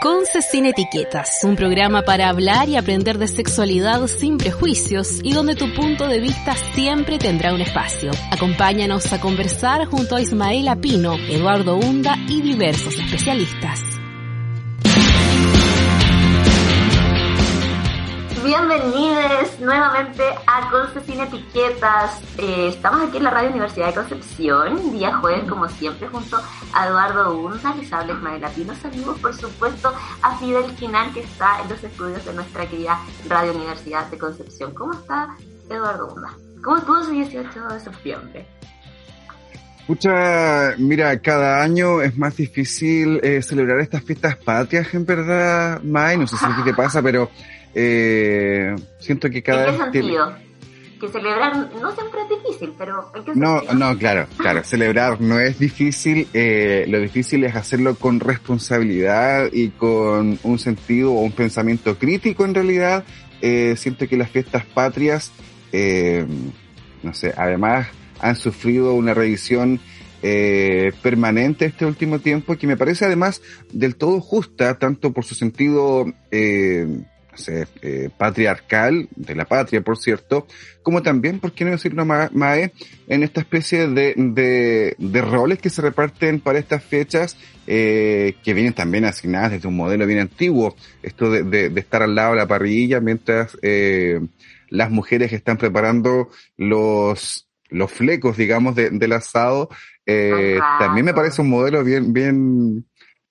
Conce sin etiquetas, un programa para hablar y aprender de sexualidad sin prejuicios y donde tu punto de vista siempre tendrá un espacio. Acompáñanos a conversar junto a Ismaela Pino, Eduardo Hunda y diversos especialistas. Bienvenidos nuevamente a Conce sin Etiquetas. Eh, estamos aquí en la Radio Universidad de Concepción, día jueves como siempre, junto a Eduardo Unza, les habla Ismael Latino. Saludos, por supuesto, a Fidel Quinal, que está en los estudios de nuestra querida Radio Universidad de Concepción. ¿Cómo está Eduardo Unza? ¿Cómo estuvo su 18 de septiembre? Mucha, mira, cada año es más difícil eh, celebrar estas fiestas patrias, en verdad, May. No sé si te pasa, pero eh, siento que cada ¿En qué sentido? Que celebrar no siempre es difícil, pero ¿en qué No, no, claro, claro. celebrar no es difícil. Eh, lo difícil es hacerlo con responsabilidad y con un sentido o un pensamiento crítico en realidad. Eh, siento que las fiestas patrias, eh, no sé, además han sufrido una revisión eh, permanente este último tiempo que me parece además del todo justa, tanto por su sentido eh, eh, patriarcal, de la patria, por cierto, como también, ¿por qué no decirlo, Mae, en esta especie de, de, roles que se reparten para estas fechas, eh, que vienen también asignadas desde un modelo bien antiguo, esto de, de, estar al lado de la parrilla mientras eh, las mujeres están preparando los los flecos, digamos, del asado, eh, también me parece un modelo bien, bien,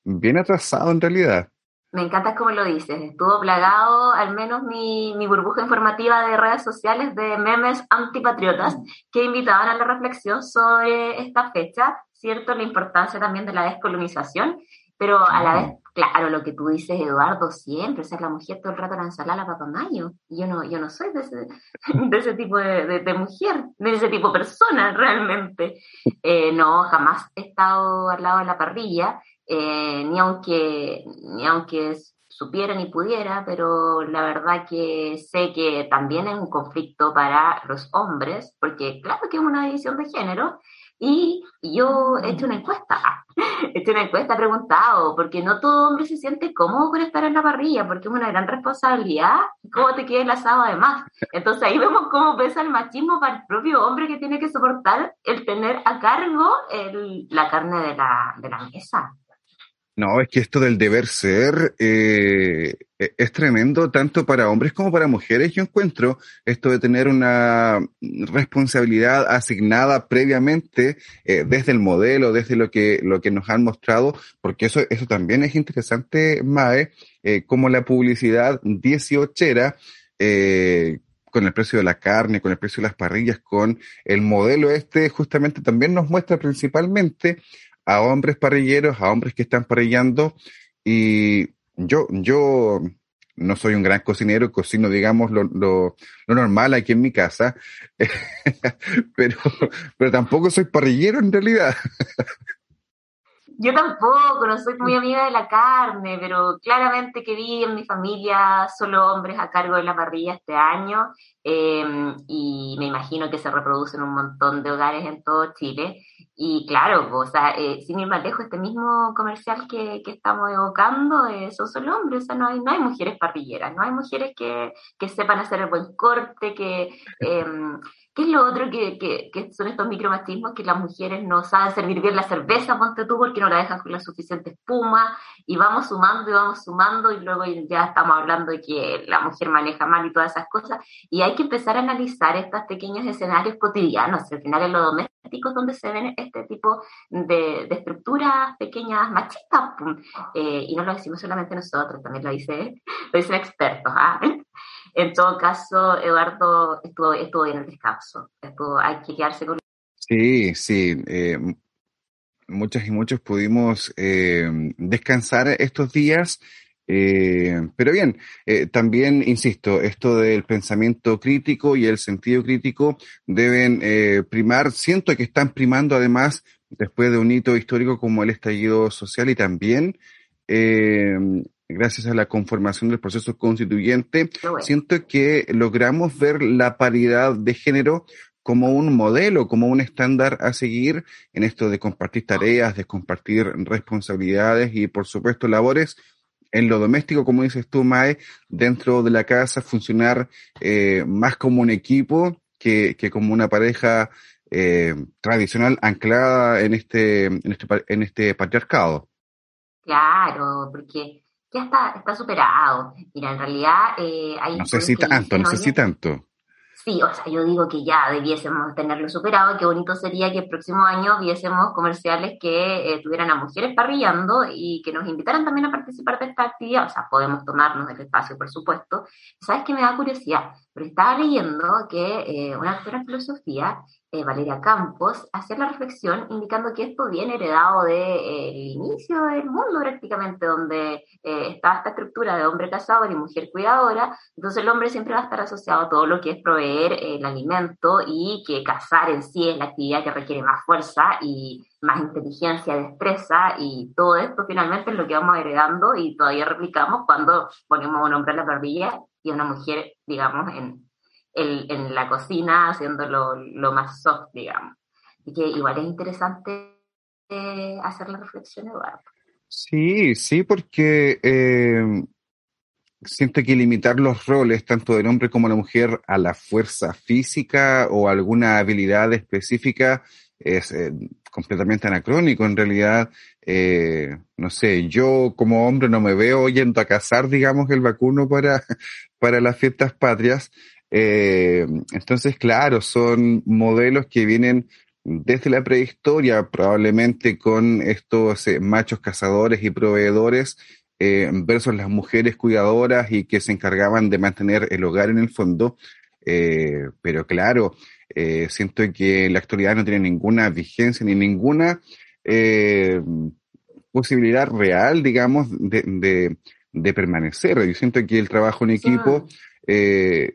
bien atrasado en realidad. Me encanta cómo lo dices. Estuvo plagado, al menos mi, mi, burbuja informativa de redes sociales, de memes antipatriotas que invitaban a la reflexión sobre esta fecha, ¿cierto? La importancia también de la descolonización, pero a la vez, claro, lo que tú dices, Eduardo, siempre, o sea, la mujer todo el rato la ensalada para mayo. Yo no, yo no soy de ese, de ese tipo de, de, mujer, de ese tipo de persona realmente. Eh, no, jamás he estado al lado de la parrilla eh, ni aunque, ni aunque supiera ni pudiera, pero la verdad que sé que también es un conflicto para los hombres, porque claro que es una división de género, y yo he hecho una encuesta, he hecho una encuesta, he preguntado, porque no todo hombre se siente cómodo con estar en la parrilla, porque es una gran responsabilidad, cómo te queda el asado además. Entonces ahí vemos cómo pesa el machismo para el propio hombre que tiene que soportar el tener a cargo el, la carne de la, de la mesa. No, es que esto del deber ser eh, e, es tremendo tanto para hombres como para mujeres. Yo encuentro esto de tener una responsabilidad asignada previamente eh, desde el modelo, desde lo que, lo que nos han mostrado, porque eso, eso también es interesante, Mae, eh, como la publicidad 18 era, con el precio de la carne, con el precio de las parrillas, con el modelo este, justamente también nos muestra principalmente a hombres parrilleros, a hombres que están parrillando. Y yo, yo no soy un gran cocinero, cocino, digamos, lo, lo, normal aquí en mi casa, pero, pero tampoco soy parrillero en realidad. Yo tampoco, no soy muy amiga de la carne, pero claramente que vi en mi familia solo hombres a cargo de la parrilla este año em, y me imagino que se reproducen un montón de hogares en todo Chile. Y claro, o sea, eh, sin ir más lejos, este mismo comercial que, que estamos evocando eh, son solo hombres, o sea, no hay, no hay mujeres parrilleras, no hay mujeres que, que sepan hacer el buen corte, que... Eh, ¿Qué es lo otro que, que, que, son estos micromachismos? Que las mujeres no saben servir bien la cerveza, ponte tú, porque no la dejan con la suficiente espuma, y vamos sumando y vamos sumando, y luego ya estamos hablando de que la mujer maneja mal y todas esas cosas, y hay que empezar a analizar estos pequeños escenarios cotidianos, al final en lo doméstico donde se ven este tipo de, estructuras pequeñas machistas, eh, y no lo decimos solamente nosotros, también lo, dice, lo dicen expertos, ¿ah? En todo caso, Eduardo estuvo, estuvo bien el descanso. hay que quedarse con. Sí, sí. Eh, muchas y muchos pudimos eh, descansar estos días. Eh, pero bien, eh, también insisto, esto del pensamiento crítico y el sentido crítico deben eh, primar. Siento que están primando además después de un hito histórico como el estallido social y también eh, gracias a la conformación del proceso constituyente, siento que logramos ver la paridad de género como un modelo, como un estándar a seguir en esto de compartir tareas, de compartir responsabilidades y, por supuesto, labores en lo doméstico, como dices tú, Mae, dentro de la casa, funcionar eh, más como un equipo que, que como una pareja eh, tradicional anclada en este, en este, en este patriarcado. Claro, porque ya está, está superado. Mira, en realidad eh, hay No sé si tanto, no sé si tanto. Sí, o sea, yo digo que ya debiésemos tenerlo superado. Qué bonito sería que el próximo año viésemos comerciales que eh, tuvieran a mujeres parrillando y que nos invitaran también a participar de esta actividad. O sea, podemos tomarnos el espacio, por supuesto. ¿Sabes qué me da curiosidad? Estaba leyendo que eh, una doctora en filosofía, eh, Valeria Campos, hacía la reflexión indicando que esto viene heredado del inicio del mundo prácticamente, donde eh, está esta estructura de hombre cazador y mujer cuidadora, entonces el hombre siempre va a estar asociado a todo lo que es proveer eh, el alimento y que cazar en sí es la actividad que requiere más fuerza y más inteligencia, destreza y todo esto finalmente es lo que vamos heredando y todavía replicamos cuando ponemos a un hombre en la parrilla y a una mujer, digamos, en, el- en la cocina haciendo lo, más soft, digamos. Y que igual es interesante eh, hacer la reflexión, Eduardo. Sí, sí, porque eh, siento que limitar los roles, tanto del hombre como de la mujer, a la fuerza física o alguna habilidad específica es eh, completamente anacrónico. En realidad, eh, no sé, yo como hombre no me veo yendo a cazar, digamos, el vacuno para, para las fiestas patrias. Eh, entonces, claro, son modelos que vienen desde la prehistoria, probablemente con estos machos cazadores y proveedores versus las mujeres cuidadoras y que se encargaban de mantener el hogar en el fondo. Pero claro, eh, siento que en la actualidad no tiene ninguna vigencia ni ninguna eh, posibilidad real, digamos, de, de, de permanecer. Yo siento que el trabajo en equipo eh,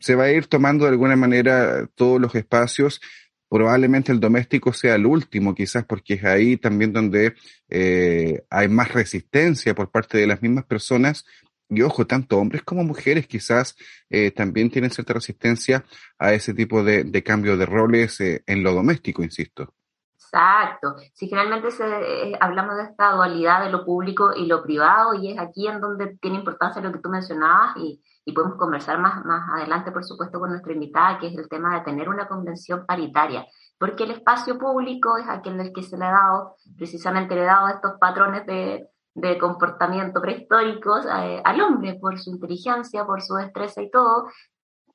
se va a ir tomando de alguna manera todos los espacios. Probablemente el doméstico sea el último, quizás porque es ahí también donde eh, hay más resistencia por parte de las mismas personas. Y ojo, tanto hombres como mujeres quizás eh, también tienen cierta resistencia a ese tipo de, de cambio de roles eh, en lo doméstico, insisto. Exacto. Si generalmente se, eh, hablamos de esta dualidad de lo público y lo privado, y es aquí en donde tiene importancia lo que tú mencionabas, y, y podemos conversar más, más adelante, por supuesto, con nuestra invitada, que es el tema de tener una convención paritaria, porque el espacio público es aquel del que se le ha dado, precisamente le ha dado estos patrones de, de comportamiento prehistóricos eh, al hombre, por su inteligencia, por su destreza y todo,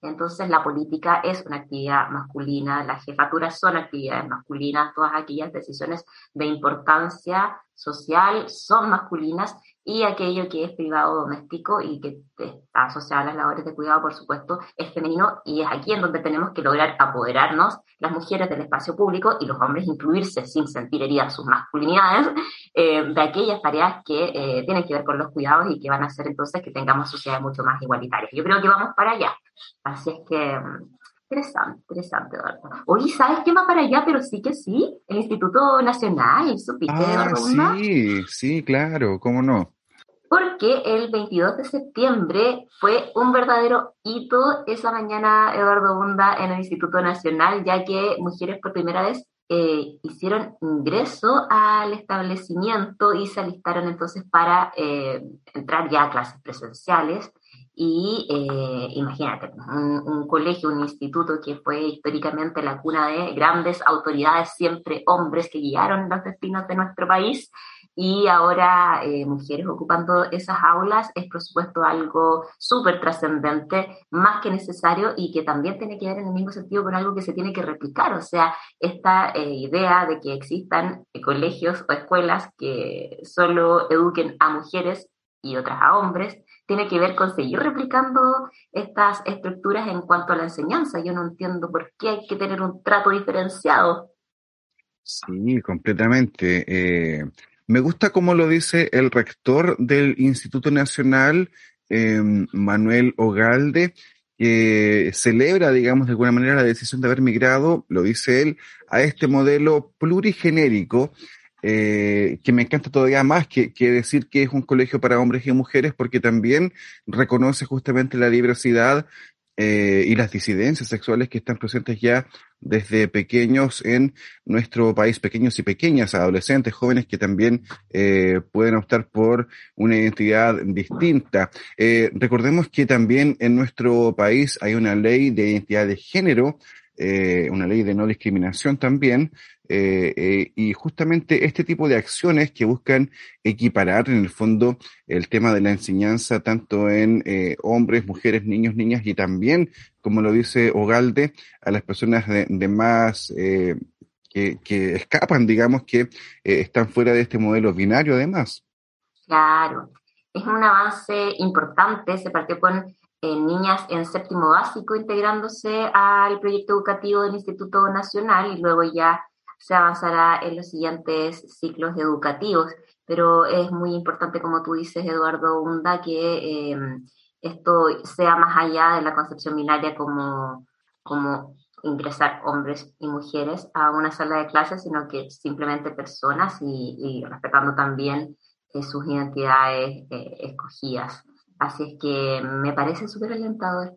entonces la política es una actividad masculina, las jefaturas son actividades masculinas, todas aquellas decisiones de importancia social son masculinas y aquello que es privado doméstico y que está asociado a las labores de cuidado, por supuesto, es femenino y es aquí en donde tenemos que lograr apoderarnos las mujeres del espacio público y los hombres incluirse sin sentir heridas sus masculinidades eh, de aquellas tareas que eh, tienen que ver con los cuidados y que van a hacer entonces que tengamos sociedades mucho más igualitarias. Yo creo que vamos para allá. Así es que, interesante, interesante, Eduardo. Oye, ¿sabes qué va para allá? Pero sí que sí, el Instituto Nacional, ¿supiste, Ah, Eduardo Bunda? sí, sí, claro, cómo no. Porque el 22 de septiembre fue un verdadero hito esa mañana, Eduardo Bunda, en el Instituto Nacional, ya que mujeres por primera vez eh, hicieron ingreso al establecimiento y se alistaron entonces para eh, entrar ya a clases presenciales. Y eh, imagínate, un, colegio, un instituto que fue históricamente la cuna de grandes autoridades, siempre hombres que guiaron los destinos de nuestro país, y ahora eh, mujeres ocupando esas aulas es por supuesto algo súper trascendente, más que necesario y que también tiene que ver en el mismo sentido con algo que se tiene que replicar, o sea, esta eh, idea de que existan colegios o escuelas que solo eduquen a mujeres y otras a hombres, tiene que ver con seguir replicando estas estructuras en cuanto a la enseñanza. Yo no entiendo por qué hay que tener un trato diferenciado. Sí, completamente. Eh, me gusta como lo dice el rector del Instituto Nacional, em, Manuel Ogalde, que celebra, digamos, de alguna manera la decisión de haber migrado, lo dice él, a este modelo plurigenérico, eh, que me encanta todavía más que, decir que es un colegio para hombres y mujeres, porque también reconoce justamente la diversidad eh, y las disidencias sexuales que están presentes ya desde pequeños en nuestro país, pequeños y pequeñas, adolescentes, jóvenes que también eh, pueden optar por una identidad distinta. Recordemos que también en nuestro país hay una ley de identidad de género, eh, una ley de no discriminación también, eh, eh, y justamente este tipo de acciones que buscan equiparar en el fondo el tema de la enseñanza tanto en hombres, mujeres, niños, niñas y también, como lo dice Ogalde, a las personas de, de más que, que, escapan, digamos, que están fuera de este modelo binario además. Claro, es un avance importante, se partió con niñas en séptimo básico integrándose al proyecto educativo del Instituto Nacional y luego ya se avanzará en los siguientes ciclos educativos. Pero es muy importante, como tú dices, Eduardo Hunda, que eh, esto sea más allá de la concepción binaria como, como ingresar hombres y mujeres a una sala de clases, sino que simplemente personas y, respetando también eh, sus identidades eh, escogidas. Así es que me parece súper alentador.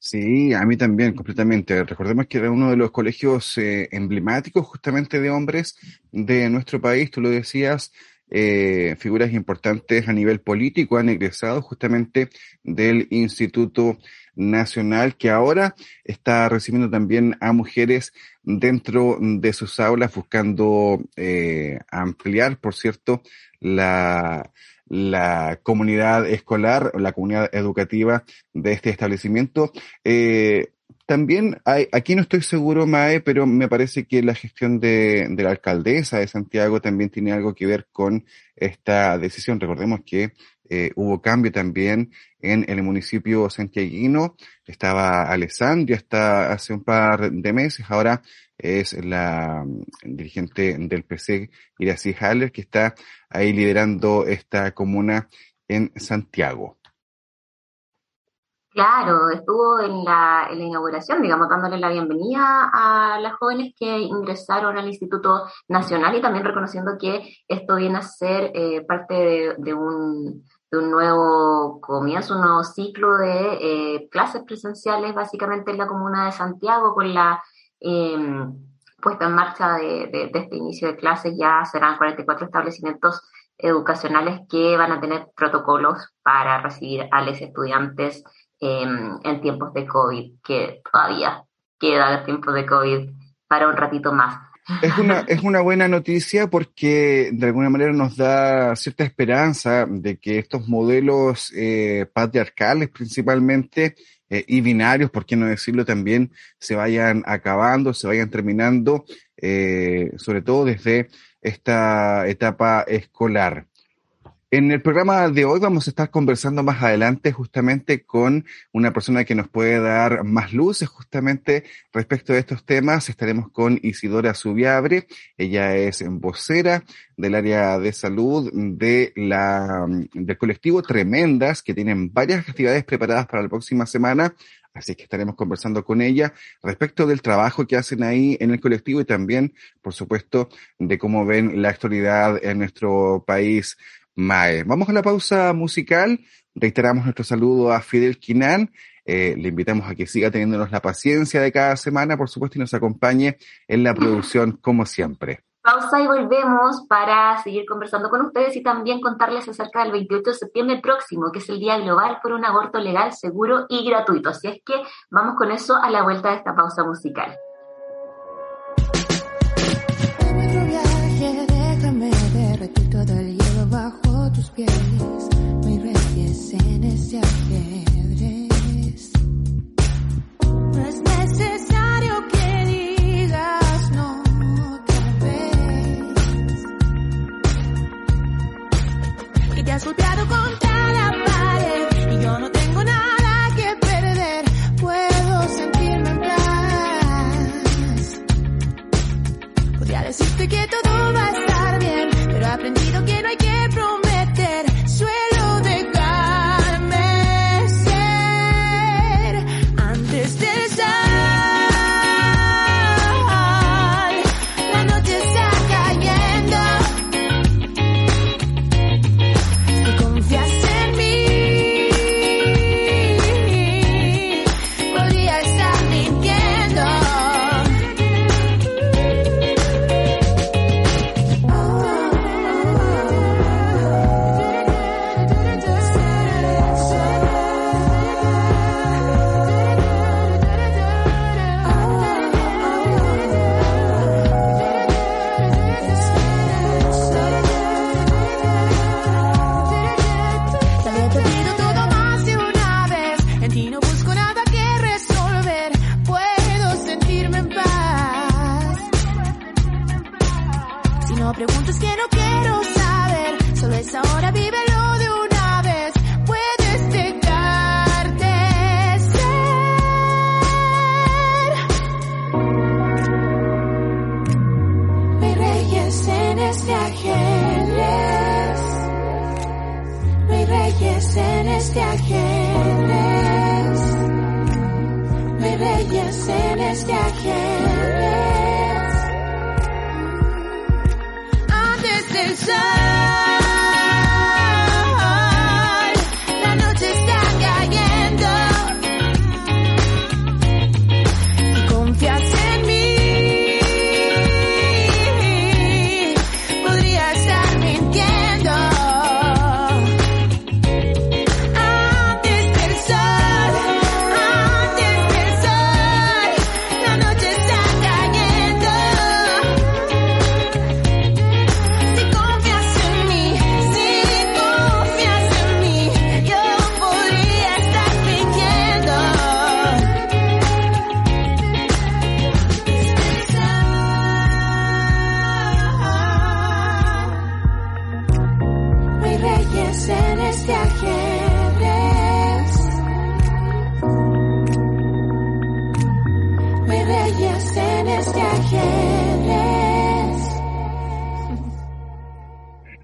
Sí, a mí también, completamente. Recordemos que era uno de los colegios eh, emblemáticos justamente de hombres de nuestro país, tú lo decías, eh, figuras importantes a nivel político han egresado justamente del Instituto Nacional, que ahora está recibiendo también a mujeres dentro de sus aulas, buscando eh, ampliar, por cierto, la, la comunidad escolar, la comunidad educativa de este establecimiento. Eh, también hay, aquí no estoy seguro, Mae, pero me parece que la gestión de, de, la alcaldesa de Santiago también tiene algo que ver con esta decisión. Recordemos que eh, hubo cambio también en el municipio santiaguino. Estaba Alessandria hasta hace un par de meses. Ahora es la mm, dirigente del PC, Iracy Haller, que está ahí liderando esta comuna en Santiago. Claro, estuvo en la, inauguración, digamos, dándole la bienvenida a las jóvenes que ingresaron al Instituto Nacional y también reconociendo que esto viene a ser eh, parte de, un, de, un, nuevo comienzo, un nuevo ciclo de eh, clases presenciales, básicamente en la comuna de Santiago, con la eh, puesta en marcha de, de, este inicio de clases. Ya serán 44 establecimientos educacionales que van a tener protocolos para recibir a los estudiantes en tiempos de COVID, que todavía queda el tiempo de COVID para un ratito más. Es una, es una buena noticia porque de alguna manera nos da cierta esperanza de que estos modelos eh, patriarcales principalmente eh, y binarios, por qué no decirlo también, se vayan acabando, se vayan terminando, eh, sobre todo desde esta etapa escolar. En el programa de hoy vamos a estar conversando más adelante justamente con una persona que nos puede dar más luces justamente respecto a estos temas. Estaremos con Isidora Subiabre. Ella es vocera del área de salud de la, del colectivo Tremendas, que tienen varias actividades preparadas para la próxima semana. Así que estaremos conversando con ella respecto del trabajo que hacen ahí en el colectivo y también, por supuesto, de cómo ven la actualidad en nuestro país. Mae. Vamos a la pausa musical. Reiteramos nuestro saludo a Fidel Quinan. Eh, le invitamos a que siga teniéndonos la paciencia de cada semana, por supuesto, y nos acompañe en la producción como siempre. Pausa y volvemos para seguir conversando con ustedes y también contarles acerca del 28 de septiembre próximo, que es el Día Global por un Aborto Legal, Seguro y Gratuito. Así es que vamos con eso a la vuelta de esta pausa musical tus pies, mis resties en ese ajedrez. No es necesario que digas no otra vez. Que te has golpeado contra la pared y yo no tengo nada que perder. Puedo sentirme en paz. Podría decirte que todo va a estar bien, pero he aprendido que no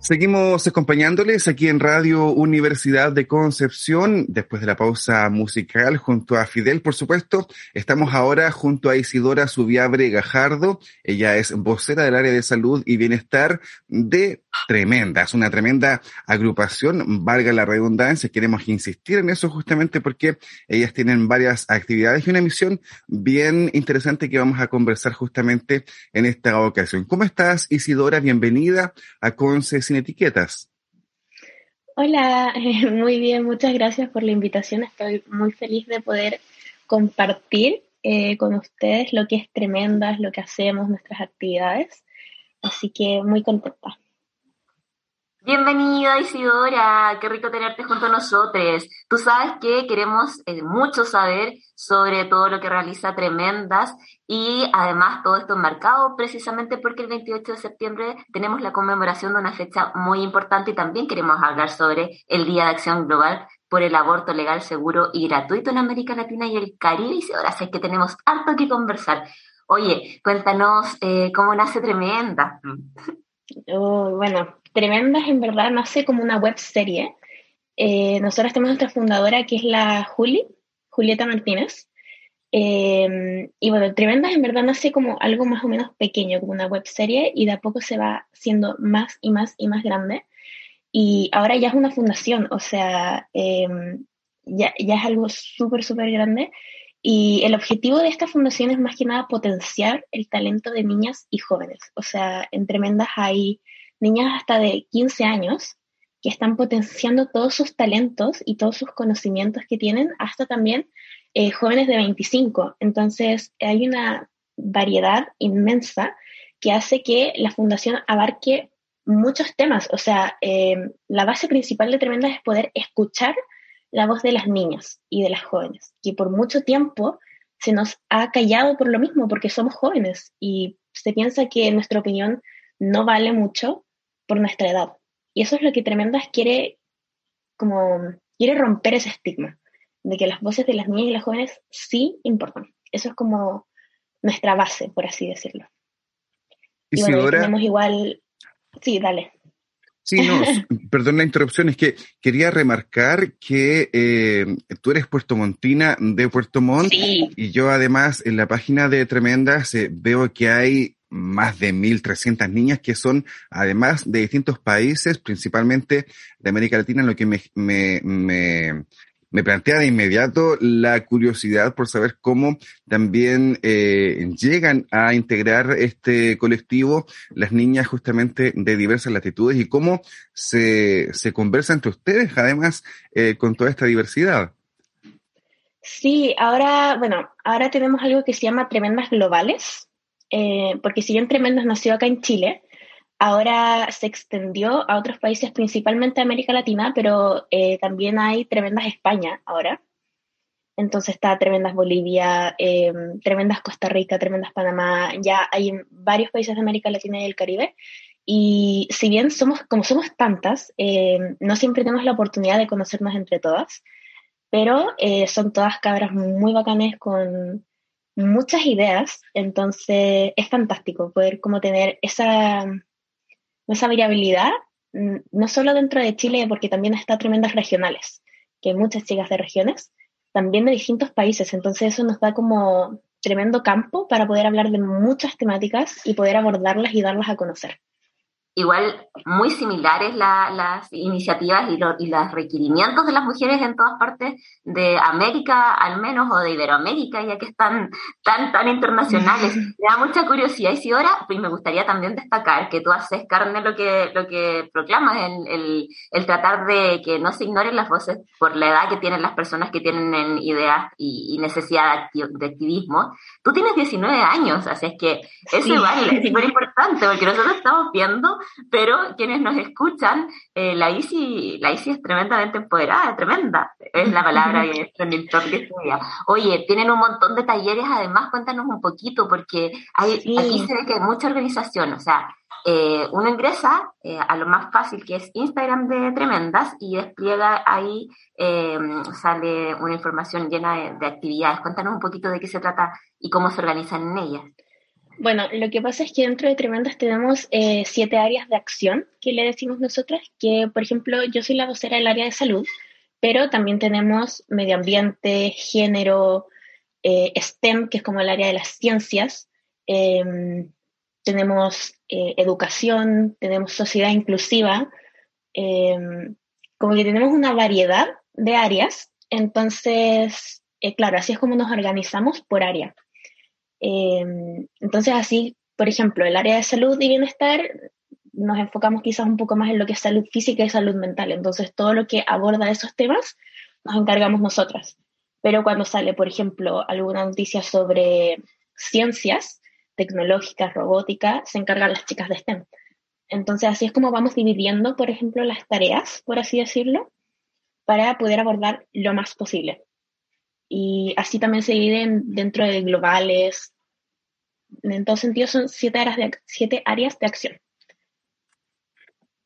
Seguimos acompañándoles aquí en Radio Universidad de Concepción, después de la pausa musical, junto a Fidel, por supuesto. Estamos ahora junto a Isidora Subiabre Gajardo. Ella es vocera del área de salud y bienestar de Tremenda. Es una tremenda agrupación, valga la redundancia. Queremos insistir en eso justamente porque ellas tienen varias actividades y una misión bien interesante que vamos a conversar justamente en esta ocasión. ¿Cómo estás, Isidora? Bienvenida a Conce Sin Etiquetas. Hola, muy bien, muchas gracias por la invitación. Estoy muy feliz de poder compartir eh, con ustedes lo que es Tremendas, lo que hacemos, nuestras actividades. Así que muy contenta. Bienvenida Isidora, qué rico tenerte junto a nosotros. Tú sabes que queremos eh, mucho saber sobre todo lo que realiza Tremendas y además todo esto enmarcado precisamente porque el 28 de septiembre tenemos la conmemoración de una fecha muy importante y también queremos hablar sobre el Día de Acción Global por el aborto legal, seguro y gratuito en América Latina y el Caribe. Isidora, sé que tenemos harto que conversar. Oye, cuéntanos eh, cómo nace Tremenda. Oh, bueno, Tremendas en verdad nace como una web serie. Eh, nosotros tenemos nuestra fundadora que es la Juli, Julieta Martínez. Eh, y bueno, Tremendas en verdad nace como algo más o menos pequeño, como una web serie, y de a poco se va siendo más y más y más grande. Y ahora ya es una fundación, o sea, eh, ya, ya es algo súper, súper grande. Y el objetivo de esta fundación es más que nada potenciar el talento de niñas y jóvenes. O sea, en Tremendas hay niñas hasta de 15 años que están potenciando todos sus talentos y todos sus conocimientos que tienen, hasta también eh, jóvenes de 25. Entonces, hay una variedad inmensa que hace que la fundación abarque muchos temas. O sea, eh, la base principal de Tremenda es poder escuchar la voz de las niñas y de las jóvenes, que por mucho tiempo se nos ha callado por lo mismo, porque somos jóvenes y se piensa que nuestra opinión no vale mucho por nuestra edad. Y eso es lo que Tremendas quiere, como, quiere romper ese estigma, de que las voces de las niñas y las jóvenes sí importan. Eso es como nuestra base, por así decirlo. Y bueno, Isidora, tenemos igual... Sí, dale. sí, no, perdón la interrupción, es que quería remarcar que eh, tú eres puertomontina de Puerto Montt Sí, y yo además en la página de Tremendas eh, veo que hay más de 1.300 niñas que son además de distintos países, principalmente de América Latina, lo que me, me, me, plantea de inmediato la curiosidad por saber cómo también eh, llegan a integrar este colectivo las niñas justamente de diversas latitudes y cómo se, se conversa entre ustedes además eh, con toda esta diversidad. Sí, ahora, bueno, ahora tenemos algo que se llama Tremendas Globales, eh, porque si bien Tremendas nació acá en Chile, ahora se extendió a otros países, principalmente a América Latina, pero eh, también hay Tremendas España ahora. Entonces está Tremendas Bolivia, eh, Tremendas Costa Rica, Tremendas Panamá, ya hay varios países de América Latina y el Caribe. Y si bien somos, como somos tantas, eh, no siempre tenemos la oportunidad de conocernos entre todas, pero eh, son todas cabras muy bacanes con muchas ideas, entonces es fantástico poder como tener esa, esa variabilidad mm, no solo dentro de Chile, porque también está tremendas regionales, que hay muchas chicas de regiones, también de distintos países. Entonces eso nos da como tremendo campo para poder hablar de muchas temáticas y poder abordarlas y darlas a conocer igual muy similares la, las iniciativas y, lo, y, los requerimientos de las mujeres en todas partes de América, al menos, o de Iberoamérica, ya que están tan, tan internacionales. Me da mucha curiosidad, y si ahora, pues me gustaría también destacar que tú haces carne lo que, lo que proclamas, el, el, el tratar de que no se ignoren las voces por la edad que tienen las personas que tienen ideas y, y necesidad de, activismo. Tú tienes 19 años, así es que eso sí. igual es súper importante, porque nosotros estamos viendo pero quienes nos escuchan, eh, la, ICI, la ICI es tremendamente empoderada, tremenda, es la palabra que que estudia. Oye, tienen un montón de talleres, además, cuéntanos un poquito, porque hay, sí. aquí se ve que hay mucha organización, o sea, eh, uno ingresa eh, a lo más fácil que es Instagram de Tremendas y despliega ahí, eh, sale una información llena de, de, actividades. Cuéntanos un poquito de qué se trata y cómo se organizan en ellas. Bueno, lo que pasa es que dentro de Tremendas tenemos eh, siete áreas de acción que le decimos nosotras, que por ejemplo yo soy la vocera del área de salud, pero también tenemos medio ambiente, género, eh, STEM, que es como el área de las ciencias, eh, tenemos educación, tenemos sociedad inclusiva, como que tenemos una variedad de áreas, entonces, claro, así es como nos organizamos por área. Eh, entonces, así, por ejemplo, el área de salud y bienestar nos enfocamos quizás un poco más en lo que es salud física y salud mental. Entonces, todo lo que aborda esos temas nos encargamos nosotras. Pero cuando sale, por ejemplo, alguna noticia sobre ciencias tecnológicas, robótica, se encargan las chicas de STEM. Entonces, así es como vamos dividiendo, por ejemplo, las tareas, por así decirlo, para poder abordar lo más posible. Y así también se dividen dentro de globales, en todo sentido son siete áreas de, siete áreas de acción.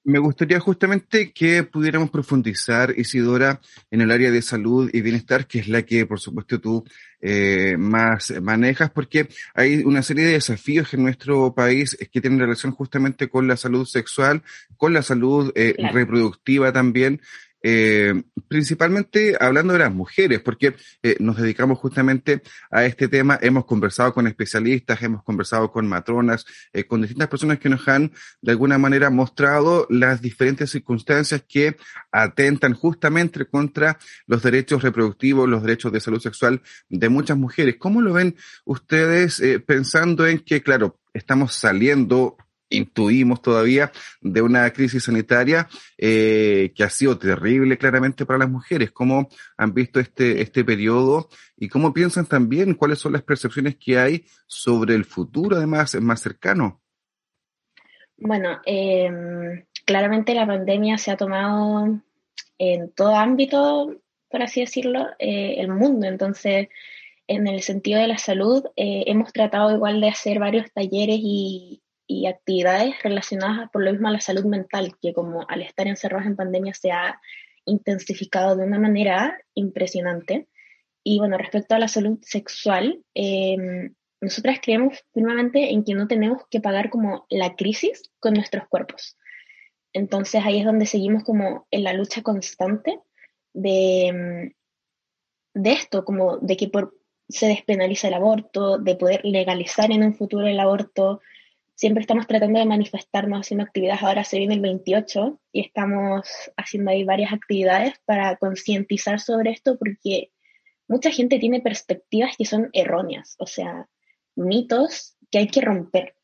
Me gustaría justamente que pudiéramos profundizar, Isidora, en el área de salud y bienestar, que es la que, por supuesto, tú eh, más manejas, porque hay una serie de desafíos en nuestro país que tienen relación justamente con la salud sexual, con la salud eh, claro. reproductiva también, eh, principalmente hablando de las mujeres, porque eh, nos dedicamos justamente a este tema, hemos conversado con especialistas, hemos conversado con matronas, eh, con distintas personas que nos han de alguna manera mostrado las diferentes circunstancias que atentan justamente contra los derechos reproductivos, los derechos de salud sexual de muchas mujeres. ¿Cómo lo ven ustedes eh, pensando en que, claro, estamos saliendo intuimos todavía de una crisis sanitaria eh, que ha sido terrible claramente para las mujeres. ¿Cómo han visto este, este periodo y cómo piensan también cuáles son las percepciones que hay sobre el futuro, además, más cercano? Bueno, eh, claramente la pandemia se ha tomado en todo ámbito, por así decirlo, eh, el mundo. Entonces, en el sentido de la salud, eh, hemos tratado igual de hacer varios talleres y, y actividades relacionadas por lo mismo a la salud mental, que como al estar encerrados en pandemia se ha intensificado de una manera impresionante. Y bueno, respecto a la salud sexual, eh, nosotras creemos firmemente en que no tenemos que pagar como la crisis con nuestros cuerpos. Entonces ahí es donde seguimos como en la lucha constante de, de esto, como de que por, se despenaliza el aborto, de poder legalizar en un futuro el aborto, siempre estamos tratando de manifestarnos haciendo actividades. Ahora se viene el 28 y estamos haciendo ahí varias actividades para concientizar sobre esto porque mucha gente tiene perspectivas que son erróneas, o sea, mitos que hay que romper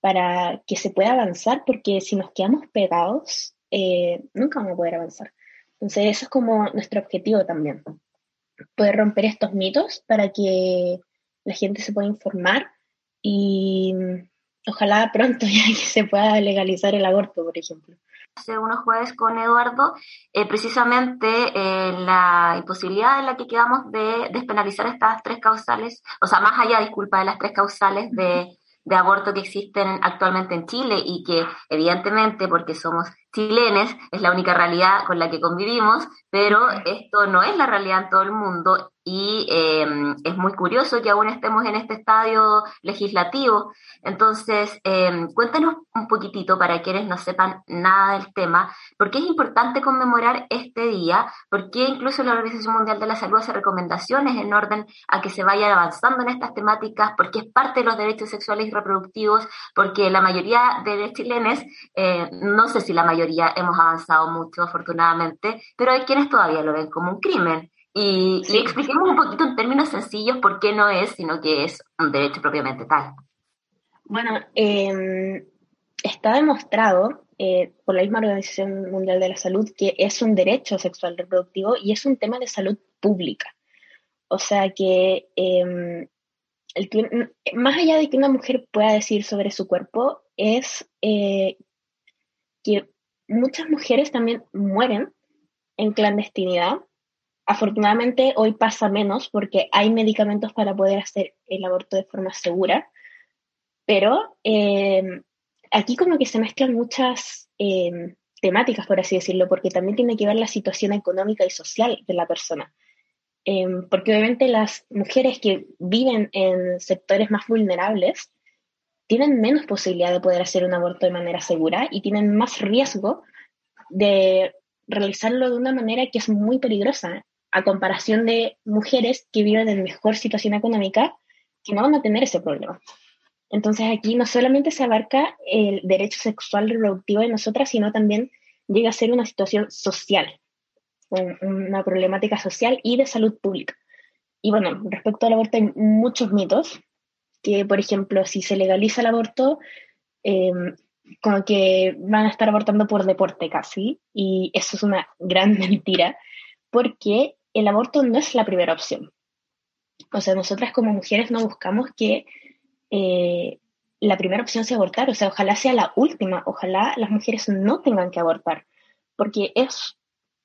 para que se pueda avanzar porque si nos quedamos pegados, eh, nunca vamos a poder avanzar. Entonces eso es como nuestro objetivo también, poder romper estos mitos para que la gente se pueda informar y ojalá pronto ya se pueda legalizar el aborto, por ejemplo. Hace unos jueves con Eduardo, eh, precisamente eh, la imposibilidad en la que quedamos de despenalizar estas tres causales, o sea, más allá, disculpa, de las tres causales de aborto que existen actualmente en Chile y que evidentemente porque somos chilenes, es la única realidad con la que convivimos, pero esto no es la realidad en todo el mundo y eh, es muy curioso que aún estemos en este estadio legislativo. Entonces, eh, cuéntanos un poquitito para quienes no sepan nada del tema, por qué es importante conmemorar este día, por qué incluso la Organización Mundial de la Salud hace recomendaciones en orden a que se vayan avanzando en estas temáticas, porque es parte de los derechos sexuales y reproductivos, porque la mayoría de los chilenes, eh, no sé si la mayoría hemos avanzado mucho afortunadamente, pero hay quienes todavía lo ven como un crimen. Y, y expliquemos un poquito en términos sencillos por qué no es, sino que es un derecho propiamente tal. Bueno, eh, está demostrado eh, por la misma Organización Mundial de la Salud que es un derecho sexual reproductivo y es un tema de salud pública. O sea que, eh, el que más allá de que una mujer pueda decir sobre su cuerpo, es eh, que muchas mujeres también mueren en clandestinidad Afortunadamente hoy pasa menos porque hay medicamentos para poder hacer el aborto de forma segura, pero eh, aquí como que se mezclan muchas eh, temáticas, por así decirlo, porque también tiene que ver la situación económica y social de la persona. Eh, porque obviamente las mujeres que viven en sectores más vulnerables tienen menos posibilidad de poder hacer un aborto de manera segura y tienen más riesgo de realizarlo de una manera que es muy peligrosa a comparación de mujeres que viven en mejor situación económica, que no van a tener ese problema. Entonces aquí no solamente se abarca el derecho sexual reproductivo de nosotras, sino también llega a ser una situación social, una problemática social y de salud pública. Y bueno, respecto al aborto hay muchos mitos, que por ejemplo, si se legaliza el aborto, eh, como que van a estar abortando por deporte casi, y eso es una gran mentira, porque el aborto no es la primera opción. O sea, nosotras como mujeres no buscamos que eh, la primera opción sea abortar, o sea, ojalá sea la última, ojalá las mujeres no tengan que abortar, porque es,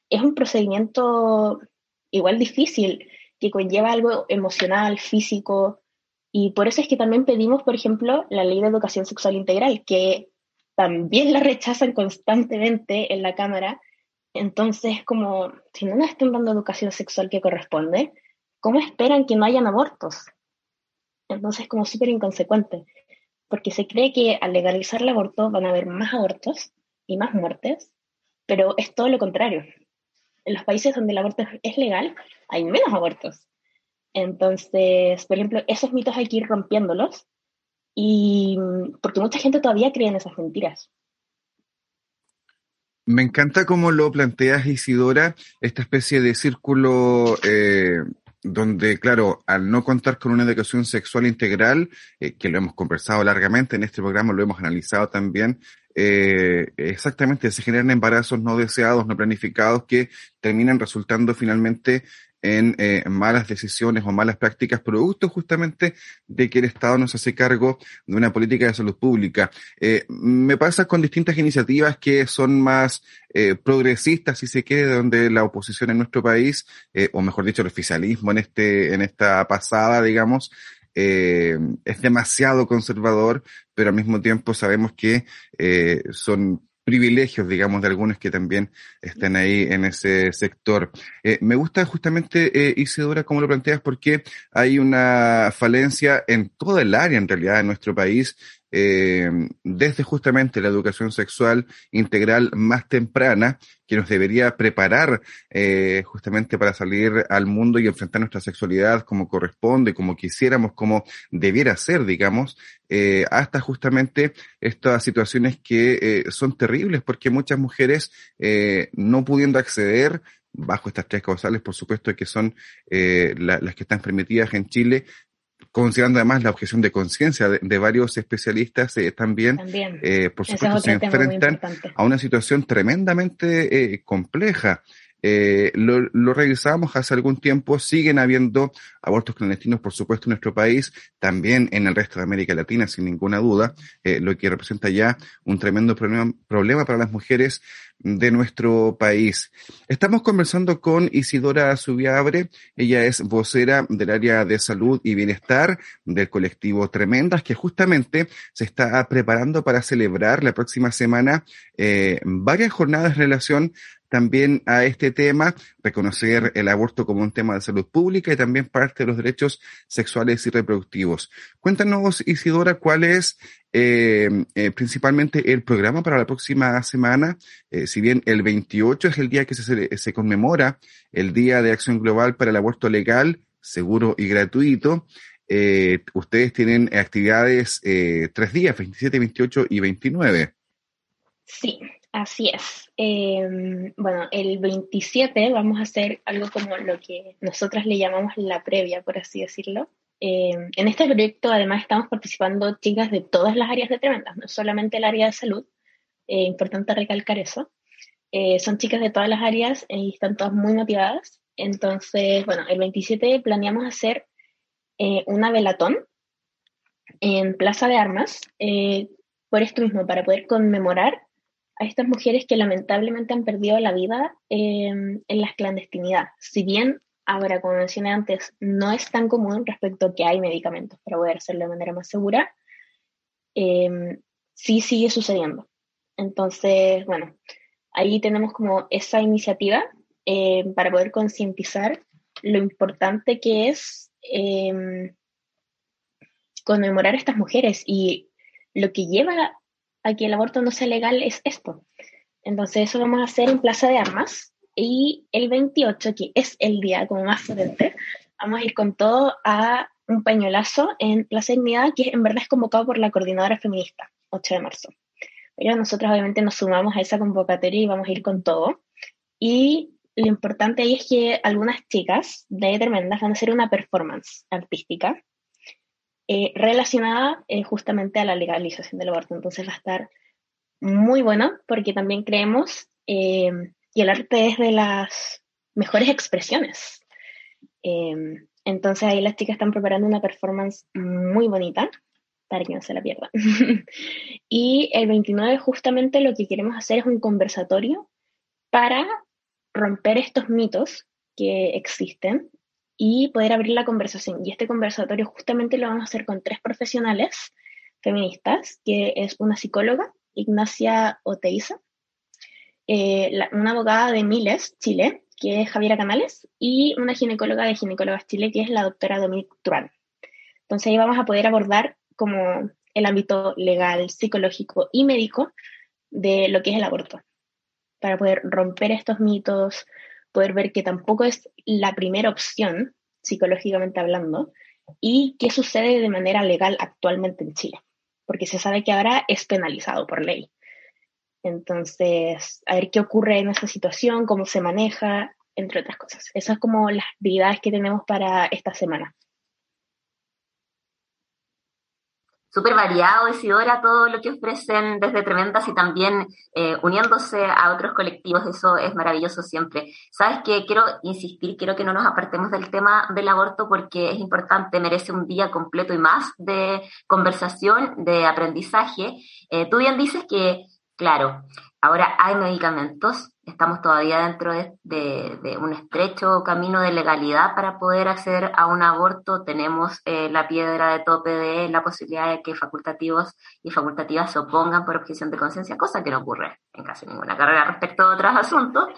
es un procedimiento igual difícil, que conlleva algo emocional, físico, y por eso es que también pedimos, por ejemplo, la ley de educación sexual integral, que también la rechazan constantemente en la Cámara, entonces, como si no nos están dando educación sexual que corresponde, ¿cómo esperan que no hayan abortos? Entonces, como súper inconsecuente, porque se cree que al legalizar el aborto van a haber más abortos y más muertes, pero es todo lo contrario. En los países donde el aborto es legal, hay menos abortos. Entonces, por ejemplo, esos mitos hay que ir rompiéndolos, y porque mucha gente todavía cree en esas mentiras. Me encanta cómo lo planteas, Isidora, esta especie de círculo eh, donde, claro, al no contar con una educación sexual integral, eh, que lo hemos conversado largamente en este programa, lo hemos analizado también, eh, exactamente, se generan embarazos no deseados, no planificados, que terminan resultando finalmente en eh, malas decisiones o malas prácticas, producto justamente de que el Estado no se hace cargo de una política de salud pública. Eh, me pasa con distintas iniciativas que son más eh, progresistas, si se quiere, donde la oposición en nuestro país, o mejor dicho, el oficialismo en, este, en esta pasada, digamos, es demasiado conservador, pero al mismo tiempo sabemos que son privilegios, digamos, de algunos que también están ahí en ese sector. Eh, me gusta justamente, eh, Isidora, como lo planteas, porque hay una falencia en toda el área, en realidad, en nuestro país, eh, desde justamente la educación sexual integral más temprana, que nos debería preparar eh, justamente para salir al mundo y enfrentar nuestra sexualidad como corresponde, como quisiéramos, como debiera ser, digamos, eh, hasta justamente estas situaciones que eh, son terribles porque muchas mujeres no pudiendo acceder bajo estas tres causales, por supuesto, que son la- las que están permitidas en Chile, considerando además la objeción de conciencia de, de varios especialistas eh, también, También. eh, por supuesto, se enfrentan a una situación tremendamente eh, compleja. Eh, lo, lo revisamos hace algún tiempo, siguen habiendo abortos clandestinos, por supuesto, en nuestro país, también en el resto de América Latina, sin ninguna duda, eh, lo que representa ya un tremendo problema, para las mujeres de nuestro país. Estamos conversando con Isidora Subiabre, ella es vocera del área de salud y bienestar del colectivo Tremendas, que justamente se está preparando para celebrar la próxima semana eh, varias jornadas en relación también a este tema, reconocer el aborto como un tema de salud pública y también parte de los derechos sexuales y reproductivos. Cuéntanos, Isidora, cuál es eh, eh, principalmente el programa para la próxima semana. Eh, si bien el 28 es el día que se, se conmemora el Día de Acción Global para el Aborto Legal, Seguro y Gratuito, eh, ustedes tienen actividades eh, tres días, 27, 28 y 29. Sí, así es. Eh, bueno, el 27 vamos a hacer algo como lo que nosotras le llamamos la previa, por así decirlo. Eh, en este proyecto además estamos participando chicas de todas las áreas de Tremendas, no solamente el área de salud, eh, importante recalcar eso. Eh, son chicas de todas las áreas y están todas muy motivadas. Entonces, bueno, el 27 planeamos hacer eh, una velatón en Plaza de Armas, eh, por esto mismo, para poder conmemorar a estas mujeres que lamentablemente han perdido la vida eh, en la clandestinidad. Si bien ahora, como mencioné antes, no es tan común respecto a que hay medicamentos para poder hacerlo de manera más segura, eh, sí sigue sucediendo. Entonces, bueno, ahí tenemos como esa iniciativa eh, para poder concientizar lo importante que es conmemorar a estas mujeres y lo que lleva a que el aborto no sea legal es esto. Entonces eso vamos a hacer en Plaza de Armas y el 28, que es el día como más potente, vamos a ir con todo a un pañuelazo en Plaza Dignidad, que en verdad es convocado por la Coordinadora Feminista, 8 de marzo. Pero nosotros obviamente nos sumamos a esa convocatoria y vamos a ir con todo. Y lo importante ahí es que algunas chicas de Tremendas van a hacer una performance artística eh, relacionada eh, justamente a la legalización del aborto. Entonces va a estar muy bueno porque también creemos eh, que el arte es de las mejores expresiones. Entonces ahí las chicas están preparando una performance muy bonita para que no se la pierdan. y el 29 justamente lo que queremos hacer es un conversatorio para romper estos mitos que existen y poder abrir la conversación. Y este conversatorio justamente lo vamos a hacer con tres profesionales feministas, que es una psicóloga, Ignacia Oteiza, eh, una abogada de Miles, Chile, que es Javiera Canales, y una ginecóloga de Ginecólogas Chile, que es la doctora Dominique Turán. Entonces ahí vamos a poder abordar como el ámbito legal, psicológico y médico de lo que es el aborto, para poder romper estos mitos, poder ver que tampoco es la primera opción, psicológicamente hablando, y qué sucede de manera legal actualmente en Chile, porque se sabe que ahora es penalizado por ley. Entonces, a ver qué ocurre en esa situación, cómo se maneja, entre otras cosas. Esas como las actividades que tenemos para esta semana. Súper variado, Isidora, todo lo que ofrecen desde Tremendas y también eh, uniéndose a otros colectivos, eso es maravilloso siempre. Sabes que quiero insistir, quiero que no nos apartemos del tema del aborto porque es importante, merece un día completo y más de conversación, de aprendizaje. Eh, tú bien dices que, claro, ahora hay medicamentos, estamos todavía dentro de, un estrecho camino de legalidad para poder acceder a un aborto. Tenemos eh, la piedra de tope de la posibilidad de que facultativos y facultativas se opongan por objeción de conciencia, cosa que no ocurre en casi ninguna carrera respecto a otros asuntos.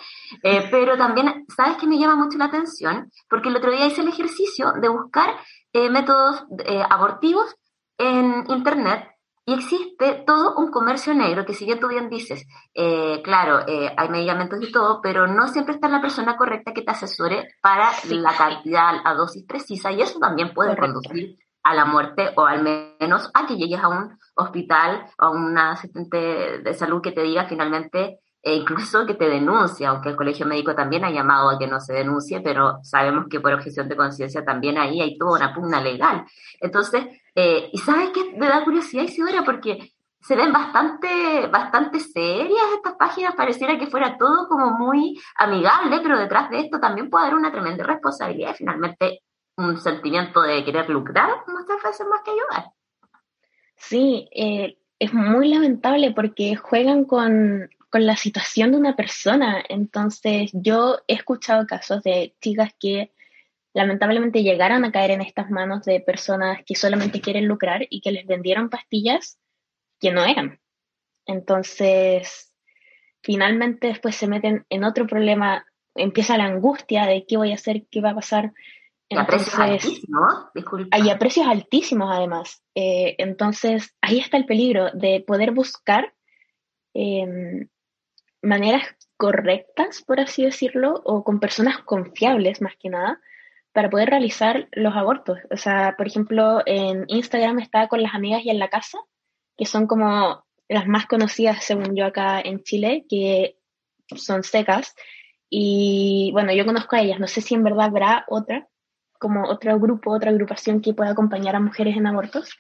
Eh, pero también, ¿sabes que me llama mucho la atención? Porque el otro día hice el ejercicio de buscar eh, métodos abortivos en Internet y existe todo un comercio negro que si bien tú bien dices, eh, claro, eh, hay medicamentos y todo, pero no siempre está la persona correcta que te asesore para sí. la cantidad, la dosis precisa y eso también puede Correcto. conducir a la muerte o al menos a que llegues a un hospital o a una asistente de salud que te diga finalmente e incluso que te denuncia, aunque el colegio médico también ha llamado a que no se denuncie, pero sabemos que por objeción de conciencia también ahí hay toda una pugna legal. Entonces, eh, y sabes qué me da curiosidad, Isidora, porque se ven bastante, bastante serias estas páginas, pareciera que fuera todo como muy amigable, pero detrás de esto también puede haber una tremenda responsabilidad, finalmente un sentimiento de querer lucrar muchas veces más que ayudar. Sí, eh, es muy lamentable porque juegan con, con la situación de una persona. Entonces, yo he escuchado casos de chicas que lamentablemente llegaron a caer en estas manos de personas que solamente quieren lucrar y que les vendieron pastillas que no eran. Entonces, finalmente después se meten en otro problema, empieza la angustia de qué voy a hacer, qué va a pasar. Entonces, a precios altísimos, Hay a precios altísimos además. Eh, entonces, ahí está el peligro de poder buscar eh, maneras correctas, por así decirlo, o con personas confiables más que nada, para poder realizar los abortos. O sea, por ejemplo, en Instagram está con las amigas y en la casa, que son como las más conocidas, según yo, acá en Chile, que son secas. Y bueno, yo conozco a ellas, no sé si en verdad habrá otra, como otro grupo, otra agrupación que pueda acompañar a mujeres en abortos,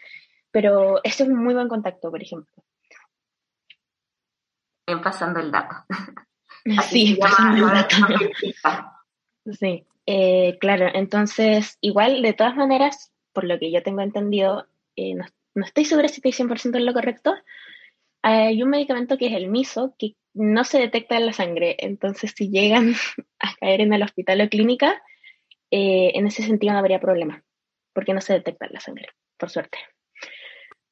pero este es un muy buen contacto, por ejemplo. Bien pasando el dato. sí, pasando el dato. Sí, eh, claro, entonces, igual, de todas maneras, por lo que yo tengo entendido, eh, no, no, estoy segura si estoy 100% en lo correcto, hay un medicamento que es el miso, que no se detecta en la sangre, entonces si llegan a caer en el hospital o clínica, eh, en ese sentido no habría problema, porque no se detecta en la sangre, por suerte.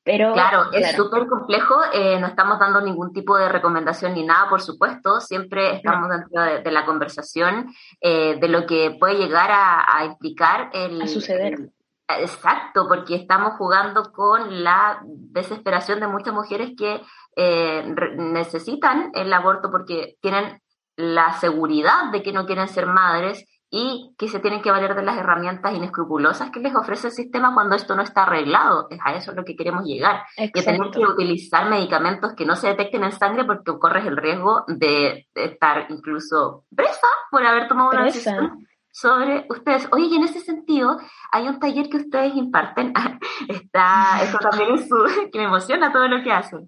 Pero, claro, es súper complejo, eh, no estamos dando ningún tipo de recomendación ni nada, por supuesto, siempre estamos dentro de, la conversación eh, de lo que puede llegar a, implicar el... A suceder. exacto, porque estamos jugando con la desesperación de muchas mujeres que eh, necesitan el aborto porque tienen la seguridad de que no quieren ser madres y que se tienen que valer de las herramientas inescrupulosas que les ofrece el sistema cuando esto no está arreglado. Es a eso lo que queremos llegar. Que tener que utilizar medicamentos que no se detecten en sangre porque corres el riesgo de, estar incluso presa por haber tomado una decisión sobre ustedes. Oye, y en ese sentido, hay un taller que ustedes imparten. está, eso también es su, que me emociona todo lo que hacen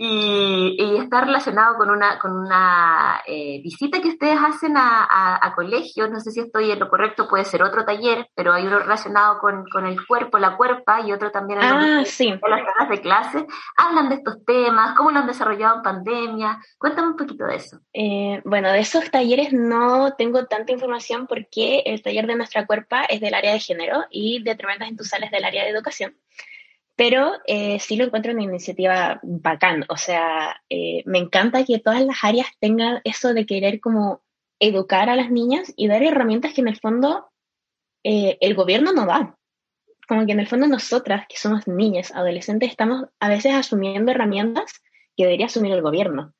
y, está relacionado con una, con una eh, visita que ustedes hacen a, a, colegios, no sé si estoy en lo correcto, puede ser otro taller, pero hay uno relacionado con, con el cuerpo, la cuerpa, y otro también en ah, sí. las salas de clase, hablan de estos temas, cómo lo han desarrollado en pandemia, cuéntame un poquito de eso. Eh, bueno, de esos talleres no tengo tanta información porque el taller de nuestra cuerpa es del área de género y de tremendas entusales del área de educación pero eh, sí lo encuentro una iniciativa bacán. O sea, eh, me encanta que todas las áreas tengan eso de querer como educar a las niñas y dar herramientas que en el fondo eh, el gobierno no da. Como que en el fondo nosotras, que somos niñas, adolescentes, estamos a veces asumiendo herramientas que debería asumir el gobierno.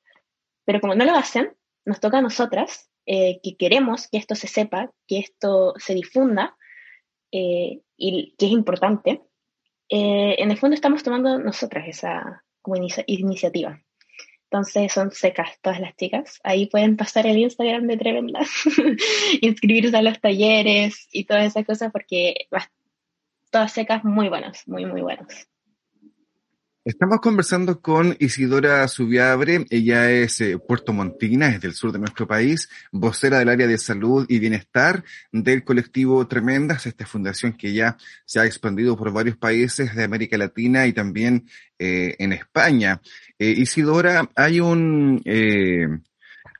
Pero como no lo hacen, nos toca a nosotras, que queremos que esto se sepa, que esto se difunda y que es importante, eh, en el fondo estamos tomando nosotras esa iniciativa. Entonces son secas todas las chicas. Ahí pueden pasar el Instagram de Tremendas, inscribirse a los talleres y todas esas cosas porque todas secas muy buenas, muy, muy buenas. Estamos conversando con Isidora Subiabre, ella es eh, Puerto Montina, es del sur de nuestro país, vocera del área de salud y bienestar del colectivo Tremendas, esta fundación que ya se ha expandido por varios países de América Latina y también eh, en España. Eh, Isidora, hay un...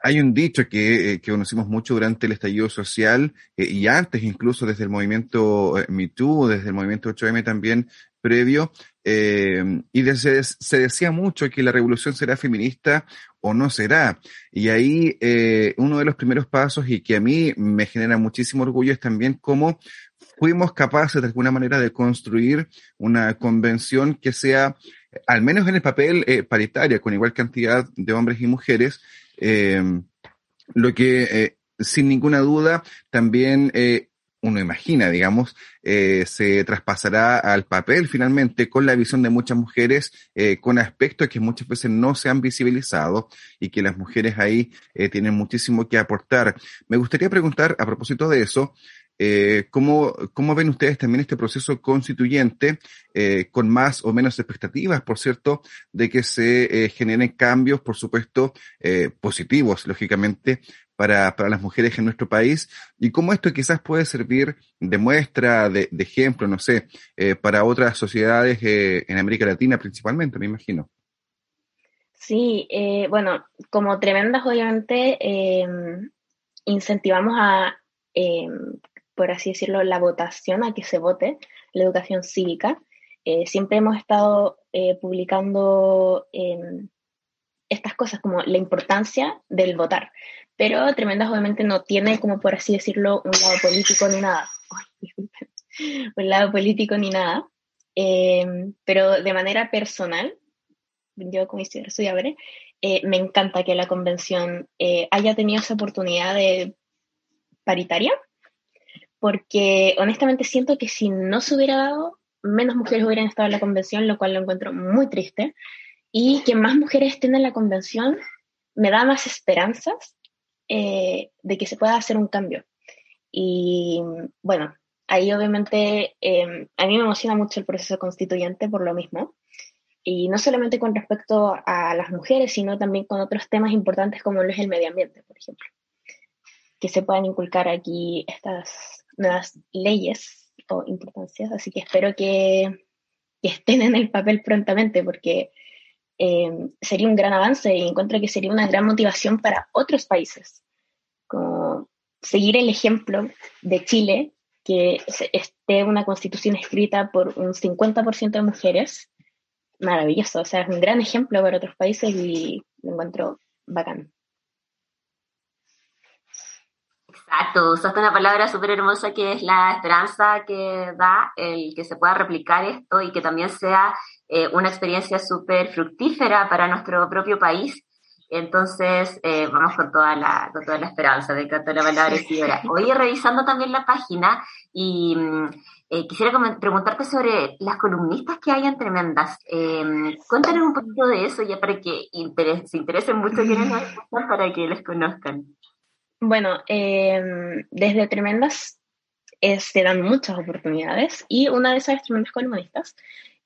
Hay un dicho que, que, conocimos mucho durante el estallido social y antes incluso desde el movimiento MeToo, desde el movimiento 8M también previo, eh, y se decía mucho que la revolución será feminista o no será. Y ahí eh, uno de los primeros pasos y que a mí me genera muchísimo orgullo es también cómo fuimos capaces de alguna manera de construir una convención que sea, al menos en el papel, eh, paritaria, con igual cantidad de hombres y mujeres, lo que sin ninguna duda también uno imagina, digamos, eh, se traspasará al papel finalmente con la visión de muchas mujeres, eh, con aspectos que muchas veces no se han visibilizado y que las mujeres ahí eh, tienen muchísimo que aportar. Me gustaría preguntar, a propósito de eso, Eh, ¿cómo, ¿Cómo ven ustedes también este proceso constituyente eh, con más o menos expectativas, por cierto, de que se eh, generen cambios, por supuesto, positivos, lógicamente, para, para las mujeres en nuestro país y cómo esto quizás puede servir de muestra, de, de ejemplo, no sé, eh, para otras sociedades eh, en América Latina principalmente, me imagino. Sí, eh, bueno, como tremendas, obviamente, incentivamos a, por así decirlo, la votación, a que se vote la educación cívica. Siempre hemos estado publicando eh, estas cosas como la importancia del votar, pero tremendas obviamente no tiene como por así decirlo un lado político ni nada, un lado político ni nada, Eh, pero de manera personal, yo como historiadora eh, me encanta que la convención eh, haya tenido esa oportunidad de paritaria, porque honestamente siento que si no se hubiera dado, menos mujeres hubieran estado en la convención, lo cual lo encuentro muy triste, y que más mujeres estén en la convención me da más esperanzas eh, de que se pueda hacer un cambio. Y bueno, ahí obviamente eh, a mí me emociona mucho el proceso constituyente por lo mismo, y no solamente con respecto a las mujeres, sino también con otros temas importantes como lo es el medio ambiente, por ejemplo, que se puedan inculcar aquí estas nuevas leyes o importancias, así que espero que, que estén en el papel prontamente porque eh, sería un gran avance y encuentro que sería una gran motivación para otros países, como seguir el ejemplo de Chile, que esté una constitución escrita por un 50% de mujeres, maravilloso, o sea, es un gran ejemplo para otros países y lo encuentro bacán. Exacto, usaste una palabra súper hermosa que es la esperanza que da el que se pueda replicar esto y que también sea eh, una experiencia súper fructífera para nuestro propio país. Entonces, eh, vamos con toda la, con toda la esperanza, me encantó la palabra Isidora. Oye, revisando también la página y mm, eh, quisiera preguntarte sobre las columnistas que hay en Tremendas. Eh, cuéntanos un poquito de eso ya para que interes- se interesen mucho quienes nos para que les conozcan. Bueno, eh, desde Tremendas eh, se dan muchas oportunidades y una de esas es Tremendas Columnistas,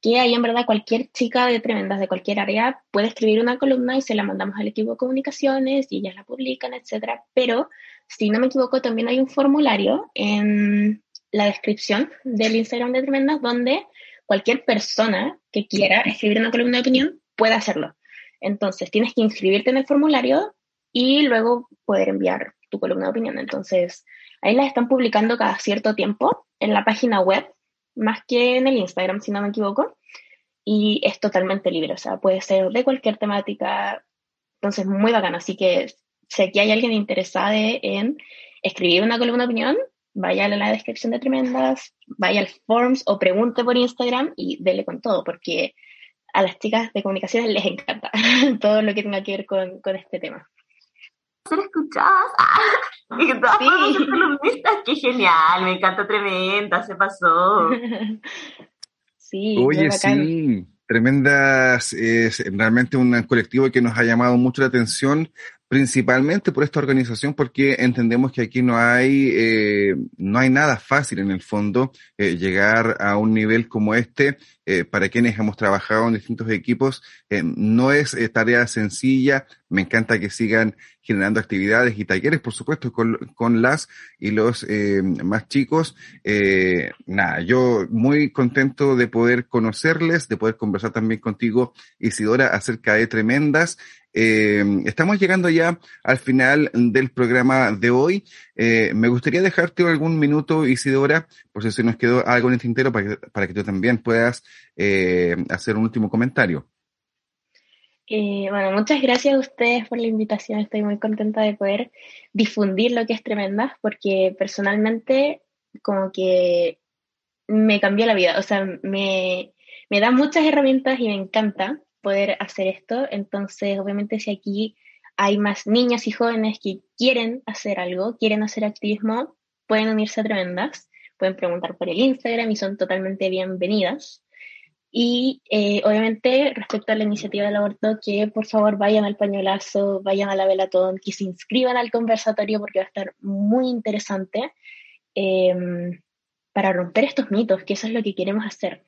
que ahí en verdad cualquier chica de Tremendas de cualquier área puede escribir una columna y se la mandamos al equipo de comunicaciones y ellas la publican, etcétera. Pero, si no me equivoco, también hay un formulario en la descripción del Instagram de Tremendas donde cualquier persona que quiera escribir una columna de opinión puede hacerlo. Entonces, tienes que inscribirte en el formulario y luego poder enviar tu columna de opinión. Entonces, ahí las están publicando cada cierto tiempo en la página web, más que en el Instagram, si no me equivoco, y es totalmente libre, o sea, puede ser de cualquier temática, entonces muy bacano. Así que si aquí hay alguien interesado en escribir una columna de opinión, vaya a la descripción de Tremendas, vaya al Forms o pregunte por Instagram y dele con todo, porque a las chicas de comunicaciones les encanta todo lo que tenga que ver con, con este tema. Ser escuchadas. ¡Ah! Y que todas Sí. podamos ser columnistas. ¡Qué genial! Me encanta tremenda, se pasó. sí, Oye, sí, tremendas, es realmente un colectivo que nos ha llamado mucho la atención, principalmente por esta organización, porque entendemos que aquí no hay, eh, no hay nada fácil en el fondo eh, llegar a un nivel como este. Eh, para quienes hemos trabajado en distintos equipos, eh, no es eh, tarea sencilla. Me encanta que sigan generando actividades y talleres, por supuesto, con, con las y los más chicos. Nada, yo muy contento de poder conocerles, de poder conversar también contigo, Isidora, acerca de Tremendas. Estamos llegando ya al final del programa de hoy. Eh, me gustaría dejarte algún minuto, Isidora, por si se nos quedó algo en el tintero, para que, para que tú también puedas eh, hacer un último comentario. Eh, bueno, muchas gracias a ustedes por la invitación. Estoy muy contenta de poder difundir lo que es Tremendas, porque personalmente como que me cambió la vida. O sea, me, me da muchas herramientas y me encanta poder hacer esto. Entonces, obviamente, si aquí hay más niñas y jóvenes que quieren hacer algo, quieren hacer activismo, pueden unirse a Tremendas, pueden preguntar por el Instagram y son totalmente bienvenidas. Y eh, obviamente respecto a la iniciativa del aborto, que por favor vayan al pañuelazo, vayan a la velatón, que se inscriban al conversatorio porque va a estar muy interesante. em, para romper estos mitos, que eso es lo que queremos hacer.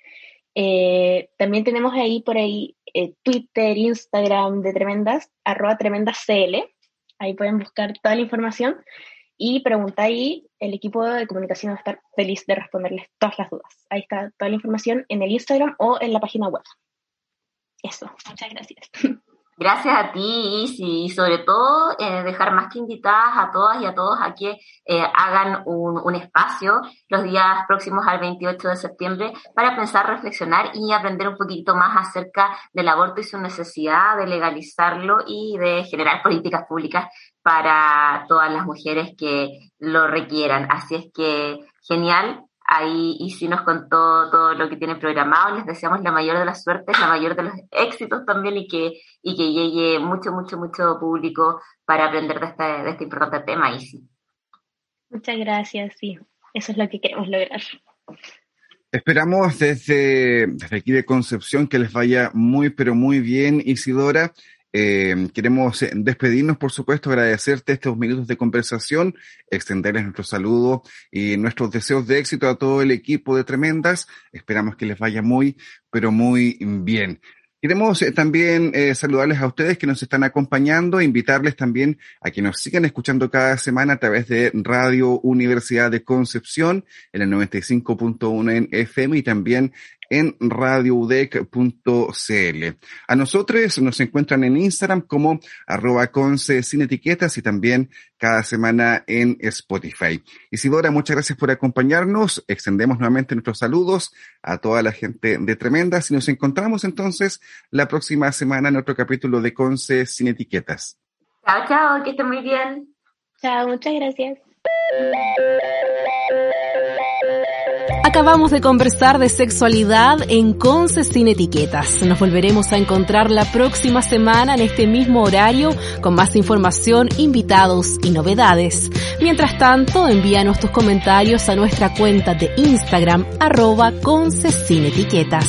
Eh, también tenemos ahí por ahí eh, Twitter, Instagram de Tremendas, arroba tremendascl. Ahí pueden buscar toda la información y preguntar ahí. El equipo de comunicación va a estar feliz de responderles todas las dudas. Ahí está toda la información en el Instagram o en la página web. Eso, muchas gracias. Gracias a ti, Isi, y sobre todo eh, dejar más que invitadas a todas y a todos a que eh, hagan un, un, espacio los días próximos al 28 de septiembre para pensar, reflexionar y aprender un poquito más acerca del aborto y su necesidad de legalizarlo y de generar políticas públicas para todas las mujeres que lo requieran. Así es que genial, Ahí Isi nos contó todo lo que tiene programado. Les deseamos la mayor de las suertes, la mayor de los éxitos también y que, y que llegue mucho, mucho, mucho público para aprender de este, de este importante tema, Isi. Muchas gracias, sí. Eso es lo que queremos lograr. Esperamos desde, desde aquí de Concepción que les vaya muy, pero muy bien, Isidora. Eh, queremos despedirnos, por supuesto, agradecerte estos minutos de conversación, extenderles nuestro saludo y nuestros deseos de éxito a todo el equipo de Tremendas. Esperamos que les vaya muy, pero muy bien. Queremos eh, también eh, saludarles a ustedes que nos están acompañando, invitarles también a que nos sigan escuchando cada semana a través de Radio Universidad de Concepción en el 95.1 en FM y también en radioudec.cl. A nosotros nos encuentran en Instagram como arroba conce sin etiquetas y también cada semana en Spotify. Isidora, muchas gracias por acompañarnos. Extendemos nuevamente nuestros saludos a toda la gente de Tremendas y nos encontramos entonces la próxima semana en otro capítulo de Conce sin etiquetas. Chao, chao, que esté muy bien. Chao, muchas gracias. Acabamos de conversar de sexualidad en Conce sin etiquetas. Nos volveremos a encontrar la próxima semana en este mismo horario con más información, invitados y novedades. Mientras tanto, envíanos tus comentarios a nuestra cuenta de Instagram arroba sin etiquetas.